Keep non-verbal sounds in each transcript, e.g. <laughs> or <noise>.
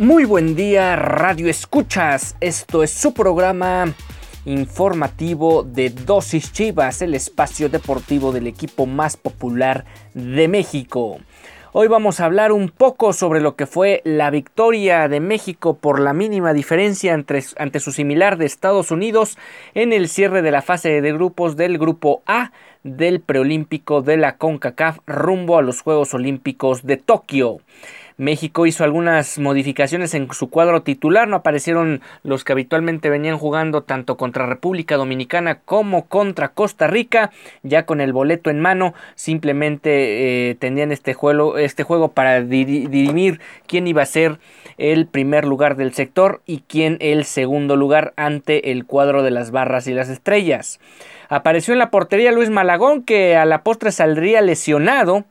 Muy buen día, Radio Escuchas. Esto es su programa informativo de Dosis Chivas, el espacio deportivo del equipo más popular de México. Hoy vamos a hablar un poco sobre lo que fue la victoria de México por la mínima diferencia ante, ante su similar de Estados Unidos en el cierre de la fase de grupos del grupo A del preolímpico de la CONCACAF rumbo a los Juegos Olímpicos de Tokio. México hizo algunas modificaciones en su cuadro titular, no aparecieron los que habitualmente venían jugando tanto contra República Dominicana como contra Costa Rica, ya con el boleto en mano, simplemente eh, tenían este este juego para dirimir quién iba a ser el primer lugar del sector y quién el segundo lugar ante el cuadro de las barras y las estrellas. Apareció en la portería Luis Malagón que a la postre saldría lesionado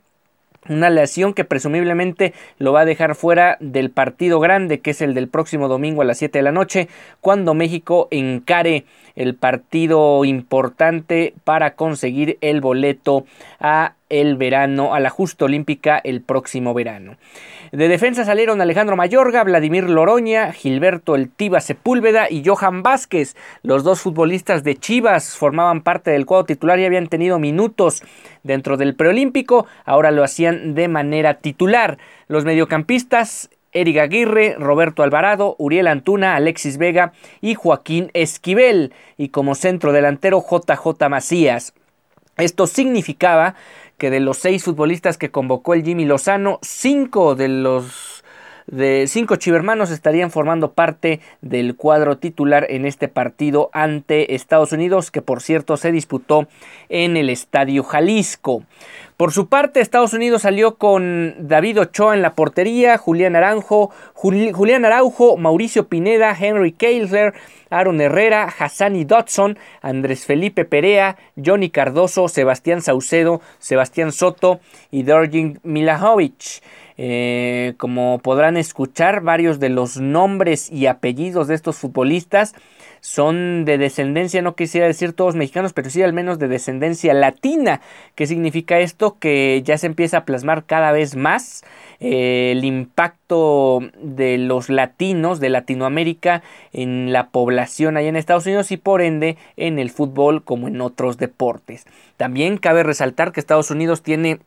una lesión que presumiblemente lo va a dejar fuera del partido grande, que es el del próximo domingo a las 7 de la noche, cuando México encare el partido importante para conseguir el boleto a el verano, a la justa olímpica el próximo verano. De defensa salieron Alejandro Mayorga, Vladimir Loroña, Gilberto El Tiba Sepúlveda y Johan Vázquez. Los dos futbolistas de Chivas formaban parte del cuadro titular y habían tenido minutos dentro del preolímpico, ahora lo hacían de manera titular. Los mediocampistas Eric Aguirre, Roberto Alvarado, Uriel Antuna, Alexis Vega y Joaquín Esquivel. Y como centro delantero JJ Macías. Esto significaba que de los seis futbolistas que convocó el Jimmy Lozano, cinco de los de cinco chivermanos estarían formando parte del cuadro titular en este partido ante Estados Unidos, que por cierto se disputó en el Estadio Jalisco. Por su parte, Estados Unidos salió con David Ochoa en la portería, Julián Aranjo, Julián Araujo, Mauricio Pineda, Henry Keisler, Aaron Herrera, Hassani Dodson, Andrés Felipe Perea, Johnny Cardoso, Sebastián Saucedo, Sebastián Soto y Dorjin Milajovic. Eh, como podrán escuchar, varios de los nombres y apellidos de estos futbolistas son de descendencia, no quisiera decir todos mexicanos, pero sí al menos de descendencia latina. ¿Qué significa esto? Que ya se empieza a plasmar cada vez más eh, el impacto de los latinos de Latinoamérica en la población allá en Estados Unidos y por ende en el fútbol como en otros deportes. También cabe resaltar que Estados Unidos tiene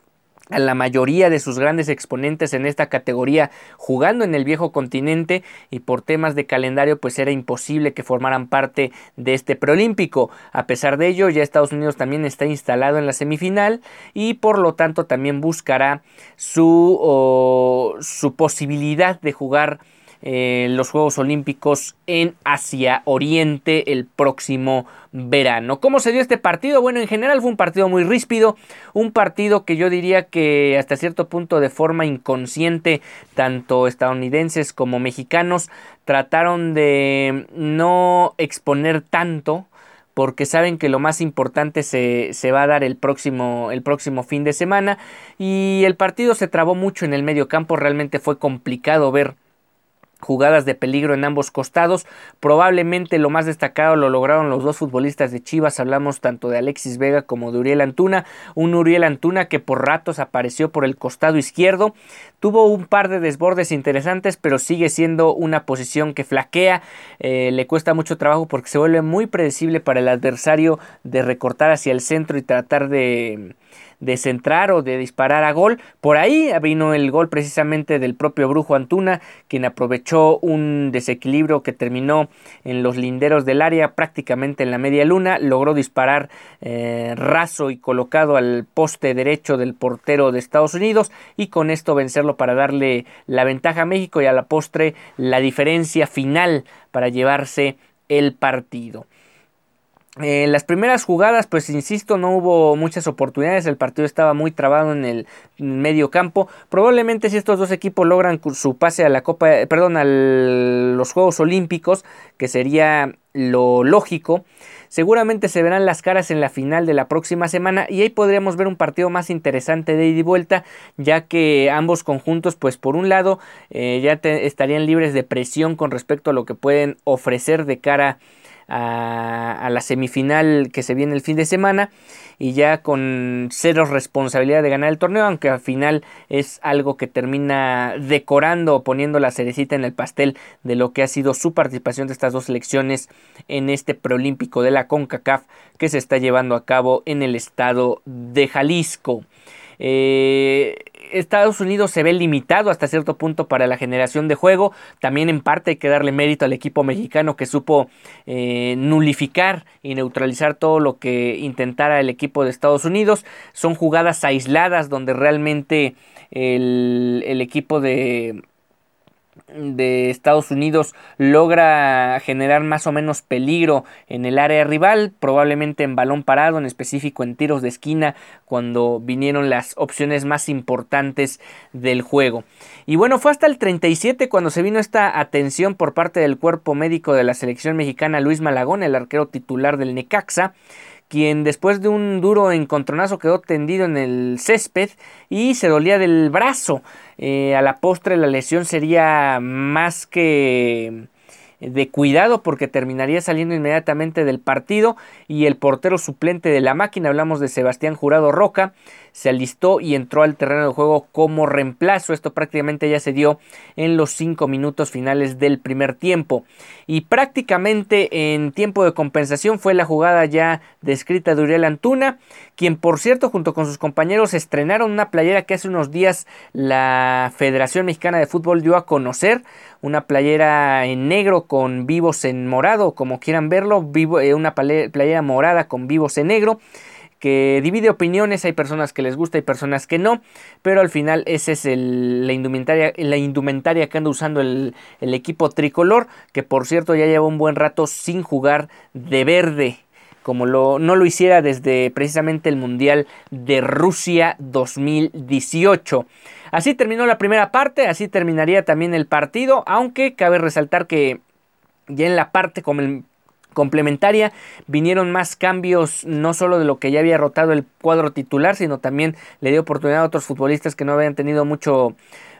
a la mayoría de sus grandes exponentes en esta categoría jugando en el viejo continente y por temas de calendario pues era imposible que formaran parte de este preolímpico. A pesar de ello ya Estados Unidos también está instalado en la semifinal y por lo tanto también buscará su, su posibilidad de jugar eh, los Juegos Olímpicos en Asia Oriente el próximo verano. ¿Cómo se dio este partido? Bueno, en general fue un partido muy ríspido, un partido que yo diría que hasta cierto punto de forma inconsciente, tanto estadounidenses como mexicanos trataron de no exponer tanto porque saben que lo más importante se, se, va a dar el próximo, el próximo fin de semana y el partido se trabó mucho en el medio campo, realmente fue complicado ver jugadas de peligro en ambos costados. Probablemente lo más destacado lo lograron los dos futbolistas de Chivas. Hablamos tanto de Alexis Vega como de Uriel Antuna. Un Uriel Antuna que por ratos apareció por el costado izquierdo. Tuvo un par de desbordes interesantes, pero sigue siendo una posición que flaquea. Eh, le cuesta mucho trabajo porque se vuelve muy predecible para el adversario de recortar hacia el centro y tratar de de centrar o de disparar a gol. Por ahí vino el gol precisamente del propio Brujo Antuna, quien aprovechó un desequilibrio que terminó en los linderos del área, prácticamente en la media luna, logró disparar eh, raso y colocado al poste derecho del portero de Estados Unidos y con esto vencerlo para darle la ventaja a México y a la postre la diferencia final para llevarse el partido. Eh, las primeras jugadas, pues insisto, no hubo muchas oportunidades. El partido estaba muy trabado en el medio campo. Probablemente si estos dos equipos logran su pase a la Copa, perdón, a los Juegos Olímpicos, que sería lo lógico, seguramente se verán las caras en la final de la próxima semana y ahí podríamos ver un partido más interesante de ida y vuelta, ya que ambos conjuntos, pues por un lado, eh, ya estarían libres de presión con respecto a lo que pueden ofrecer de cara a a, la semifinal que se viene el fin de semana y ya con cero responsabilidad de ganar el torneo, aunque al final es algo que termina decorando o poniendo la cerecita en el pastel de lo que ha sido su participación de estas dos selecciones en este preolímpico de la CONCACAF que se está llevando a cabo en el estado de Jalisco. Eh, Estados Unidos se ve limitado hasta cierto punto para la generación de juego. También en parte hay que darle mérito al equipo mexicano que supo eh, nulificar y neutralizar todo lo que intentara el equipo de Estados Unidos. Son jugadas aisladas donde realmente el equipo de, de Estados Unidos logra generar más o menos peligro en el área rival, probablemente en balón parado, en específico en tiros de esquina, cuando vinieron las opciones más importantes del juego. Y bueno, fue hasta el 37 cuando se vino esta atención por parte del cuerpo médico de la selección mexicana Luis Malagón, el arquero titular del Necaxa, quien después de un duro encontronazo quedó tendido en el césped y se dolía del brazo. Eh, a la postre la lesión sería más que de cuidado porque terminaría saliendo inmediatamente del partido y el portero suplente de la máquina, hablamos de Sebastián Jurado Roca, se alistó y entró al terreno de juego como reemplazo. Esto prácticamente ya se dio en los cinco minutos finales del primer tiempo. Y prácticamente en tiempo de compensación fue la jugada ya descrita de Uriel Antuna, quien por cierto junto con sus compañeros estrenaron una playera que hace unos días la Federación Mexicana de Fútbol dio a conocer. Una playera en negro con vivos en morado, como quieran verlo, vivo, eh, una playera morada con vivos en negro que divide opiniones, hay personas que les gusta y personas que no, pero al final esa es la, indumentaria, la indumentaria que anda usando el, equipo tricolor, que por cierto ya lleva un buen rato sin jugar de verde como lo, no lo hiciera desde precisamente el Mundial de Rusia 2018. Así terminó la primera parte, así terminaría también el partido, aunque cabe resaltar que ya en la parte como complementaria. Vinieron más cambios no solo de lo que ya había rotado el cuadro titular sino también le dio oportunidad a otros futbolistas que no habían tenido mucho,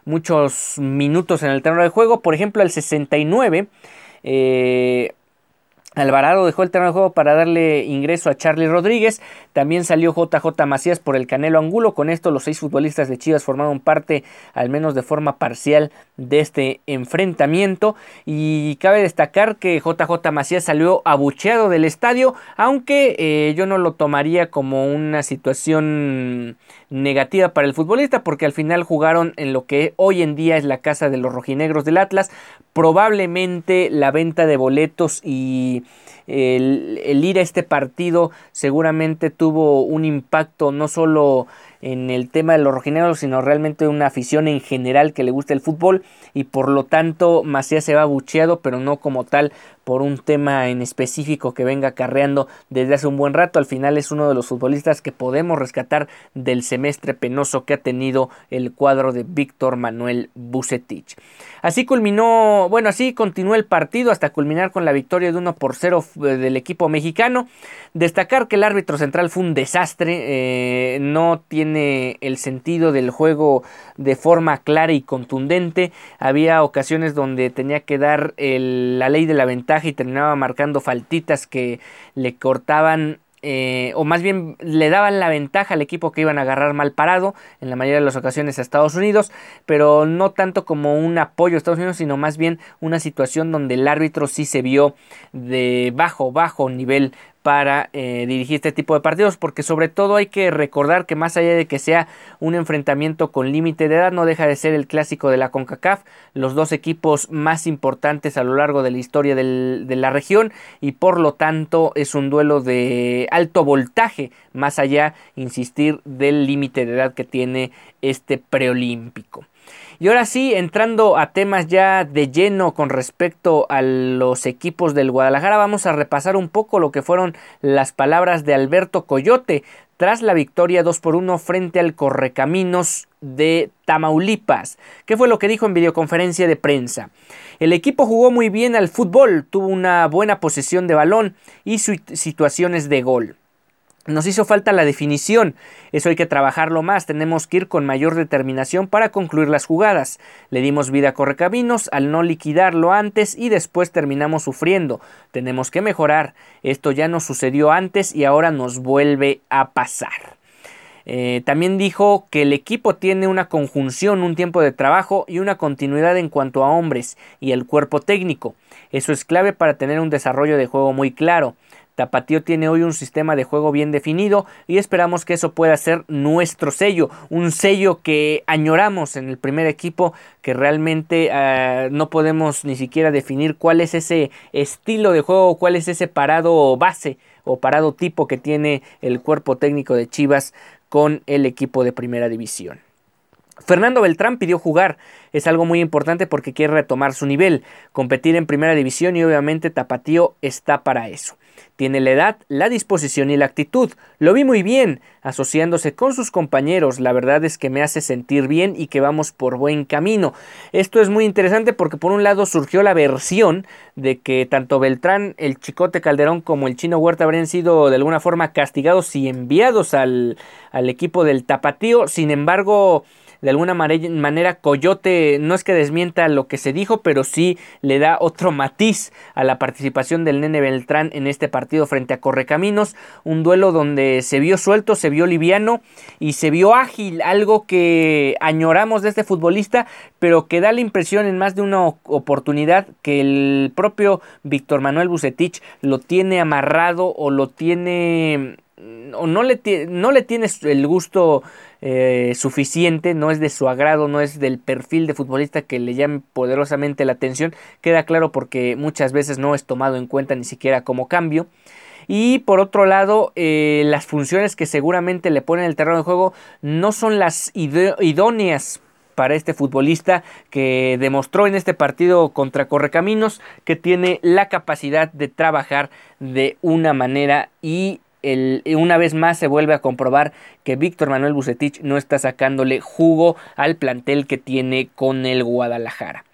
muchos minutos en el terreno de juego. Por ejemplo el 69 eh, Alvarado dejó el terreno de juego para darle ingreso a Charlie Rodríguez. También salió JJ Macías por el Canelo Angulo. Con esto los seis futbolistas de Chivas formaron parte, al menos de forma parcial, de este enfrentamiento. Y cabe destacar que JJ Macías salió abucheado del estadio, aunque eh, yo no lo tomaría como una situación negativa para el futbolista, porque al final jugaron en lo que hoy en día es la casa de los rojinegros del Atlas. Probablemente la venta de boletos y el, ir a este partido seguramente tuvo un impacto no solo en el tema de los rojinegros, sino realmente una afición en general que le gusta el fútbol y por lo tanto Macías se va bucheado, pero no como tal por un tema en específico que venga carreando desde hace un buen rato. Al final es uno de los futbolistas que podemos rescatar del semestre penoso que ha tenido el cuadro de Víctor Manuel Bucetich. Así culminó, bueno, así continuó el partido hasta culminar con la victoria de 1 por 0 eh, del equipo mexicano. Destacar que el árbitro central fue un desastre, eh, no tiene el sentido del juego de forma clara y contundente. Había ocasiones donde tenía que dar la ley de la ventaja y terminaba marcando faltitas que le cortaban eh, o más bien le daban la ventaja al equipo que iban a agarrar mal parado en la mayoría de las ocasiones a Estados Unidos, pero no tanto como un apoyo a Estados Unidos, sino más bien una situación donde el árbitro sí se vio de bajo, bajo nivel para eh, dirigir este tipo de partidos porque sobre todo hay que recordar que más allá de que sea un enfrentamiento con límite de edad no deja de ser el clásico de la CONCACAF los dos equipos más importantes a lo largo de la historia de la región y por lo tanto es un duelo de alto voltaje más allá insistir del límite de edad que tiene este preolímpico y ahora sí, entrando a temas ya de lleno con respecto a los equipos del Guadalajara, vamos a repasar un poco lo que fueron las palabras de Alberto Coyote tras la victoria 2 por 1 frente al Correcaminos de Tamaulipas. ¿Qué fue lo que dijo en videoconferencia de prensa? El equipo jugó muy bien al fútbol, tuvo una buena posesión de balón y situaciones de gol. Nos hizo falta la definición, eso hay que trabajarlo más, tenemos que ir con mayor determinación para concluir las jugadas. Le dimos vida a Correcaminos al no liquidarlo antes y después terminamos sufriendo. Tenemos que mejorar, esto ya nos sucedió antes y ahora nos vuelve a pasar. Eh, también dijo que el equipo tiene una conjunción, un tiempo de trabajo y una continuidad en cuanto a hombres y el cuerpo técnico. Eso es clave para tener un desarrollo de juego muy claro. Tapatío tiene hoy un sistema de juego bien definido y esperamos que eso pueda ser nuestro sello, un sello que añoramos en el primer equipo, que realmente ah, no podemos ni siquiera definir cuál es ese estilo de juego, cuál es ese parado base o parado tipo que tiene el cuerpo técnico de Chivas con el equipo de primera división. Fernando Beltrán pidió jugar, es algo muy importante porque quiere retomar su nivel, competir en primera división y obviamente Tapatío está para eso. Tiene la edad, la disposición y la actitud. Lo vi muy bien, asociándose con sus compañeros. La verdad es que me hace sentir bien y que vamos por buen camino. Esto es muy interesante porque por un lado surgió la versión de que tanto Beltrán, el Chicote Calderón como el Chino Huerta habrían sido de alguna forma castigados y enviados al, al equipo del Tapatío. Sin embargo, de alguna manera Coyote no es que desmienta lo que se dijo, pero sí le da otro matiz a la participación del nene Beltrán en este partido frente a Correcaminos, un duelo donde se vio suelto, se vio liviano y se vio ágil, algo que añoramos de este futbolista, pero que da la impresión en más de una oportunidad que el propio Víctor Manuel Bucetich lo tiene amarrado o lo tiene o no le, no le tiene el gusto eh, suficiente, no es de su agrado, no es del perfil de futbolista que le llame poderosamente la atención, queda claro porque muchas veces no es tomado en cuenta ni siquiera como cambio. Y por otro lado, eh, las funciones que seguramente le ponen el terreno de juego no son las idóneas para este futbolista que demostró en este partido contra Correcaminos que tiene la capacidad de trabajar de una manera y una vez más se vuelve a comprobar que Víctor Manuel Bucetich no está sacándole jugo al plantel que tiene con el Guadalajara.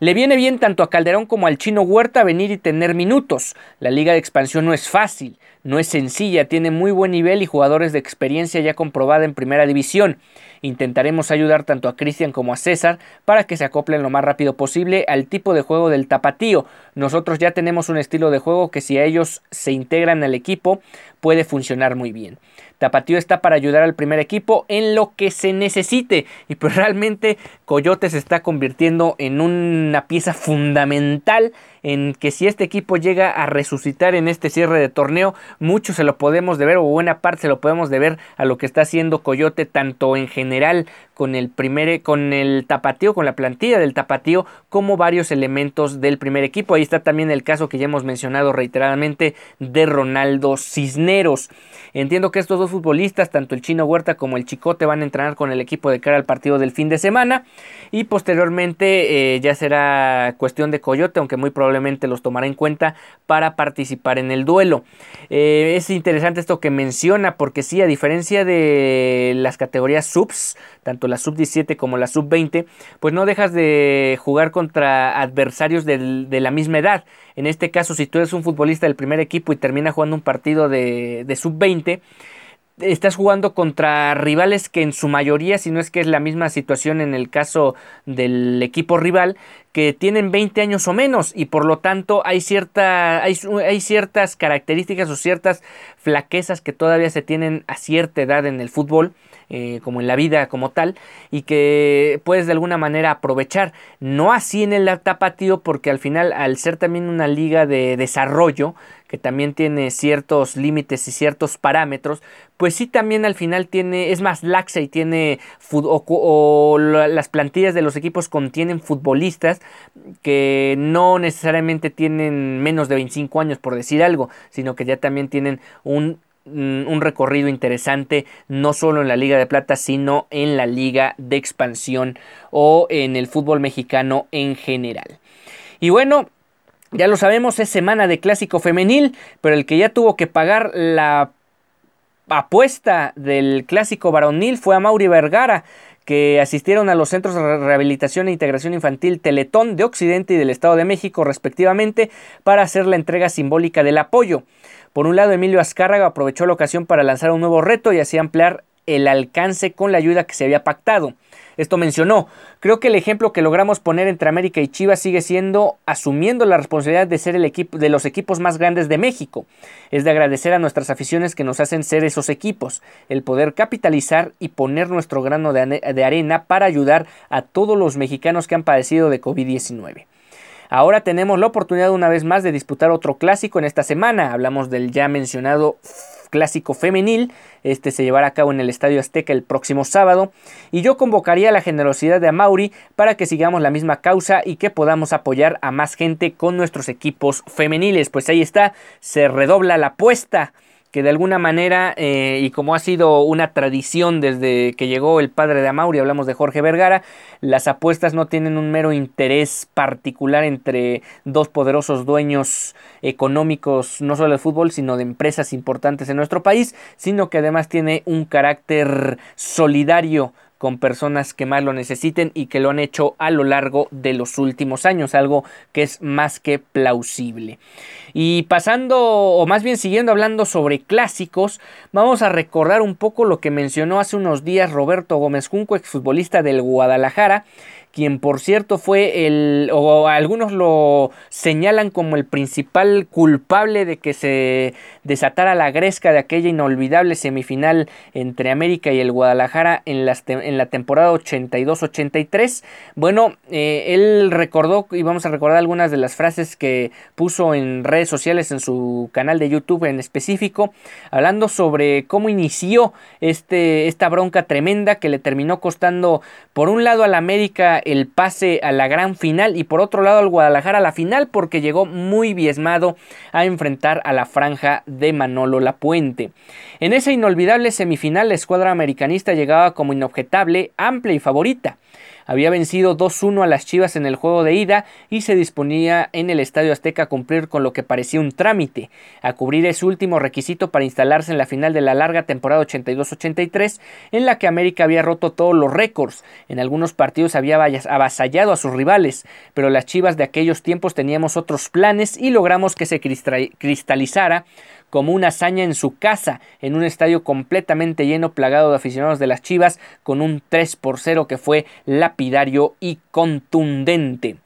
Le viene bien tanto a Calderón como al chino Huerta venir y tener minutos. La liga de expansión no es fácil, no es sencilla, tiene muy buen nivel y jugadores de experiencia ya comprobada en primera división. Intentaremos ayudar tanto a Cristian como a César para que se acoplen lo más rápido posible al tipo de juego del tapatío. Nosotros ya tenemos un estilo de juego que si a ellos se integran al equipo puede funcionar muy bien. Tapatío está para ayudar al primer equipo en lo que se necesite. Y pues <laughs> realmente Coyote se está convirtiendo en una pieza fundamental en que si este equipo llega a resucitar en este cierre de torneo, mucho se lo podemos deber o buena parte se lo podemos deber a lo que está haciendo Coyote tanto en general con el primer con el tapatío, con la plantilla del tapatío, como varios elementos del primer equipo. Ahí está también el caso que ya hemos mencionado reiteradamente de Ronaldo Cisneros. Entiendo que estos dos futbolistas, tanto el Chino Huerta como el Chicote, van a entrenar con el equipo de cara al partido del fin de semana y posteriormente eh, ya será cuestión de Coyote, aunque muy probablemente los tomará en cuenta para participar en el duelo. Eh, es interesante esto que menciona porque sí, a diferencia de las categorías subs, tanto la sub 17 como la sub 20, pues no dejas de jugar contra adversarios de, la misma edad. En este caso, si tú eres un futbolista del primer equipo y termina jugando un partido de, de sub 20, estás jugando contra rivales que en su mayoría, si no es que es la misma situación en el caso del equipo rival, que tienen 20 años o menos y por lo tanto hay, cierta, hay, hay ciertas características o ciertas flaquezas que todavía se tienen a cierta edad en el fútbol eh, como en la vida como tal, y que puedes de alguna manera aprovechar. No así en el tapatío, porque al final, al ser también una liga de desarrollo, que también tiene ciertos límites y ciertos parámetros, pues sí también al final tiene, es más laxa y tiene, o, o, las plantillas de los equipos contienen futbolistas que no necesariamente tienen menos de 25 años por decir algo, sino que ya también tienen un Mm, un recorrido interesante no solo en la Liga de Plata, sino en la Liga de Expansión o en el fútbol mexicano en general. Y bueno, ya lo sabemos, es semana de clásico femenil, pero el que ya tuvo que pagar la apuesta del clásico varonil fue a Mauri Vergara, que asistieron a los centros de rehabilitación e integración infantil Teletón de Occidente y del Estado de México respectivamente para hacer la entrega simbólica del apoyo. Por un lado, Emilio Azcárraga aprovechó la ocasión para lanzar un nuevo reto y así ampliar el alcance con la ayuda que se había pactado. Esto mencionó, creo que el ejemplo que logramos poner entre América y Chivas sigue siendo asumiendo la responsabilidad de ser el equipo de los equipos más grandes de México. Es de agradecer a nuestras aficiones que nos hacen ser esos equipos, el poder capitalizar y poner nuestro grano de, de arena para ayudar a todos los mexicanos que han padecido de COVID-19. Ahora tenemos la oportunidad una vez más de disputar otro clásico en esta semana. Hablamos del ya mencionado clásico femenil. Este se llevará a cabo en el Estadio Azteca el próximo sábado. Y yo convocaría la generosidad de Amauri para que sigamos la misma causa y que podamos apoyar a más gente con nuestros equipos femeniles. Pues ahí está, se redobla la apuesta que de alguna manera, eh, y como ha sido una tradición desde que llegó el padre de Amauri, hablamos de Jorge Vergara, las apuestas no tienen un mero interés particular entre dos poderosos dueños económicos, no solo del fútbol, sino de empresas importantes en nuestro país, sino que además tiene un carácter solidario con personas que más lo necesiten y que lo han hecho a lo largo de los últimos años, algo que es más que plausible. Y pasando, o más bien siguiendo hablando sobre clásicos, vamos a recordar un poco lo que mencionó hace unos días Roberto Gómez Junco, exfutbolista del Guadalajara, quien por cierto fue el, o algunos lo señalan como el principal culpable de que se desatara la gresca de aquella inolvidable semifinal entre América y el Guadalajara en, en la temporada 82-83. Bueno, eh, él recordó, y vamos a recordar algunas de las frases que puso en redes sociales, en su canal de YouTube en específico, hablando sobre cómo inició este, esta bronca tremenda que le terminó costando, por un lado, al América el pase a la gran final y por otro lado al Guadalajara a la final porque llegó muy biesmado a enfrentar a la franja de Manolo Lapuente. En esa inolvidable semifinal la escuadra americanista llegaba como inobjetable, amplia y favorita. Había vencido 2-1 a las Chivas en el juego de ida y se disponía en el Estadio Azteca a cumplir con lo que parecía un trámite, a cubrir ese último requisito para instalarse en la final de la larga temporada 82-83, en la que América había roto todos los récords. En algunos partidos había avasallado a sus rivales, pero las Chivas de aquellos tiempos teníamos otros planes y logramos que se cristalizara como una hazaña en su casa, en un estadio completamente lleno, plagado de aficionados de las Chivas, con un 3 por 0 que fue lapidario y contundente.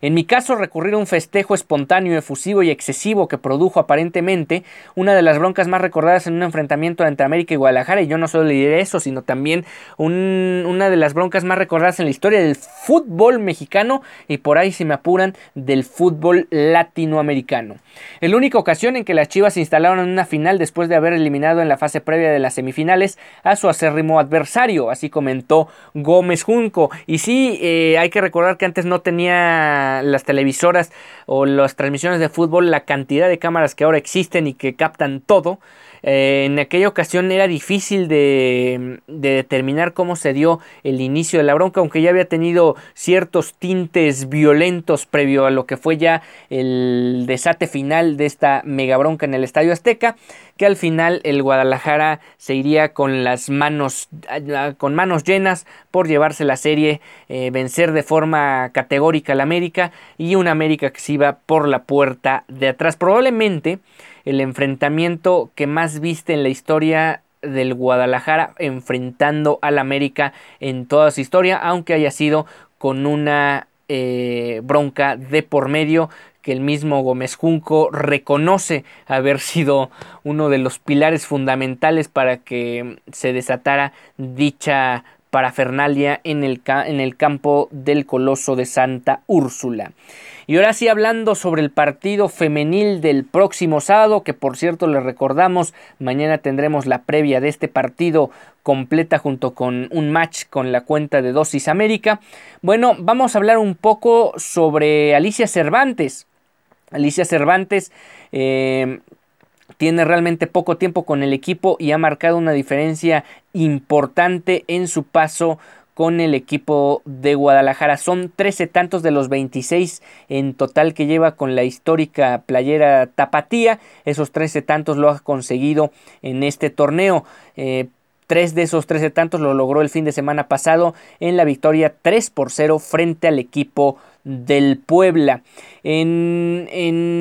En mi caso, recurrir a un festejo espontáneo, efusivo y excesivo que produjo aparentemente una de las broncas más recordadas en un enfrentamiento entre América y Guadalajara, y yo no solo le diré eso, sino también una de las broncas más recordadas en la historia del fútbol mexicano y por ahí, si me apuran, del fútbol latinoamericano. La única ocasión en que las Chivas se instalaron en una final después de haber eliminado en la fase previa de las semifinales a su acérrimo adversario, así comentó Gómez Junco. Y sí, eh, hay que recordar que antes no tenía las televisoras o las transmisiones de fútbol la cantidad de cámaras que ahora existen y que captan todo. Eh, en aquella ocasión era difícil de, determinar cómo se dio el inicio de la bronca, aunque ya había tenido ciertos tintes violentos previo a lo que fue ya el desate final de esta mega bronca en el Estadio Azteca, que al final el Guadalajara se iría con las manos, con manos llenas por llevarse la serie, eh, vencer de forma categórica al América y un América que se iba por la puerta de atrás. Probablemente el enfrentamiento que más viste en la historia del Guadalajara enfrentando al América en toda su historia, aunque haya sido con una eh, bronca de por medio que el mismo Gómez Junco reconoce haber <laughs> sido uno de los pilares fundamentales para que se desatara dicha parafernalia en el, en el campo del Coloso de Santa Úrsula. Y ahora sí hablando sobre el partido femenil del próximo sábado, que por cierto les recordamos, mañana tendremos la previa de este partido completa junto con un match con la cuenta de Dosis América. Bueno, vamos a hablar un poco sobre Alicia Cervantes. Alicia Cervantes eh, tiene realmente poco tiempo con el equipo y ha marcado una diferencia importante en su paso con el equipo de Guadalajara. Son 13 tantos de los 26 en total que lleva con la histórica playera Tapatía. Esos 13 tantos lo ha conseguido en este torneo. Eh, tres de esos 13 tantos lo logró el fin de semana pasado en la victoria 3 por 0 frente al equipo del Puebla. En,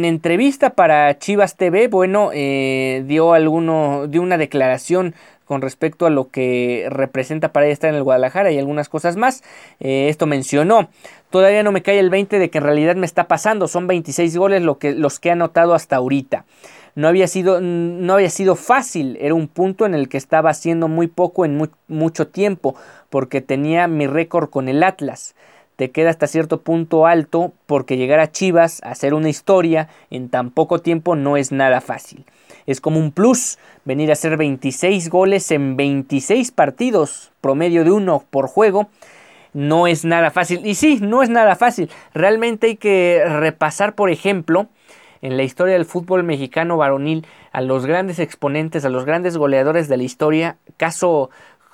entrevista para Chivas TV, bueno, eh, dio alguno, dio una declaración con respecto a lo que representa para ella estar en el Guadalajara y algunas cosas más. Eh, esto mencionó. Todavía no me cae el 20 de que en realidad me está pasando. Son 26 goles lo que, los que he anotado hasta ahorita. No había, sido, no había sido fácil, era un punto en el que estaba haciendo muy poco en mucho tiempo, porque tenía mi récord con el Atlas te queda hasta cierto punto alto porque llegar a Chivas a hacer una historia en tan poco tiempo no es nada fácil. Es como un plus venir a hacer 26 goles en 26 partidos, promedio de uno por juego. No es nada fácil. Y sí, no es nada fácil. Realmente hay que repasar, por ejemplo, en la historia del fútbol mexicano varonil a los grandes exponentes, a los grandes goleadores de la historia. Caso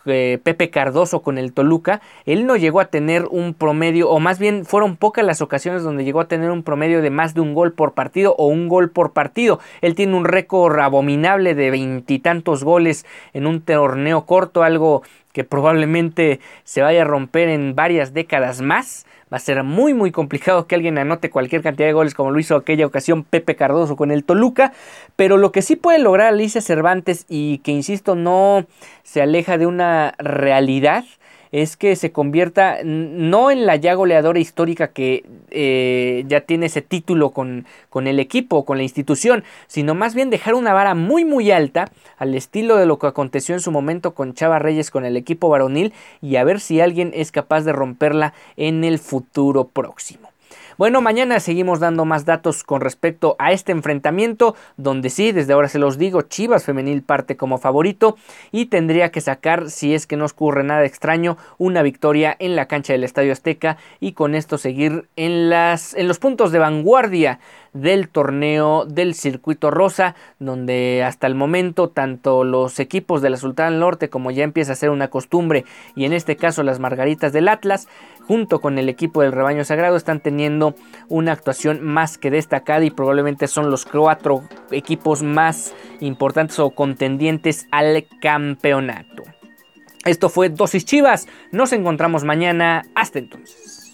eh, Pepe Cardoso con el Toluca, él no llegó a tener un promedio, o más bien fueron pocas las ocasiones donde llegó a tener un promedio de más de un gol por partido o un gol por partido. Él tiene un récord abominable de veintitantos goles en un torneo corto, algo que probablemente se vaya a romper en varias décadas más. Va a ser muy muy complicado que alguien anote cualquier cantidad de goles como lo hizo aquella ocasión Pepe Cardoso con el Toluca. Pero lo que sí puede lograr Alicia Cervantes y que insisto no se aleja de una realidad es que se convierta no en la ya goleadora histórica que eh, ya tiene ese título con, con el equipo, con la institución, sino más bien dejar una vara muy muy alta al estilo de lo que aconteció en su momento con Chava Reyes con el equipo varonil y a ver si alguien es capaz de romperla en el futuro próximo. Bueno, mañana seguimos dando más datos con respecto a este enfrentamiento, donde sí, desde ahora se los digo, Chivas Femenil parte como favorito y tendría que sacar, si es que no ocurre nada extraño, una victoria en la cancha del Estadio Azteca y con esto seguir en, las, en los puntos de vanguardia del torneo del circuito rosa, donde hasta el momento tanto los equipos de la Sultana Norte como ya empieza a ser una costumbre y en este caso las Margaritas del Atlas, junto con el equipo del rebaño sagrado, están teniendo una actuación más que destacada y probablemente son los cuatro equipos más importantes o contendientes al campeonato. Esto fue Dosis Chivas, nos encontramos mañana, hasta entonces.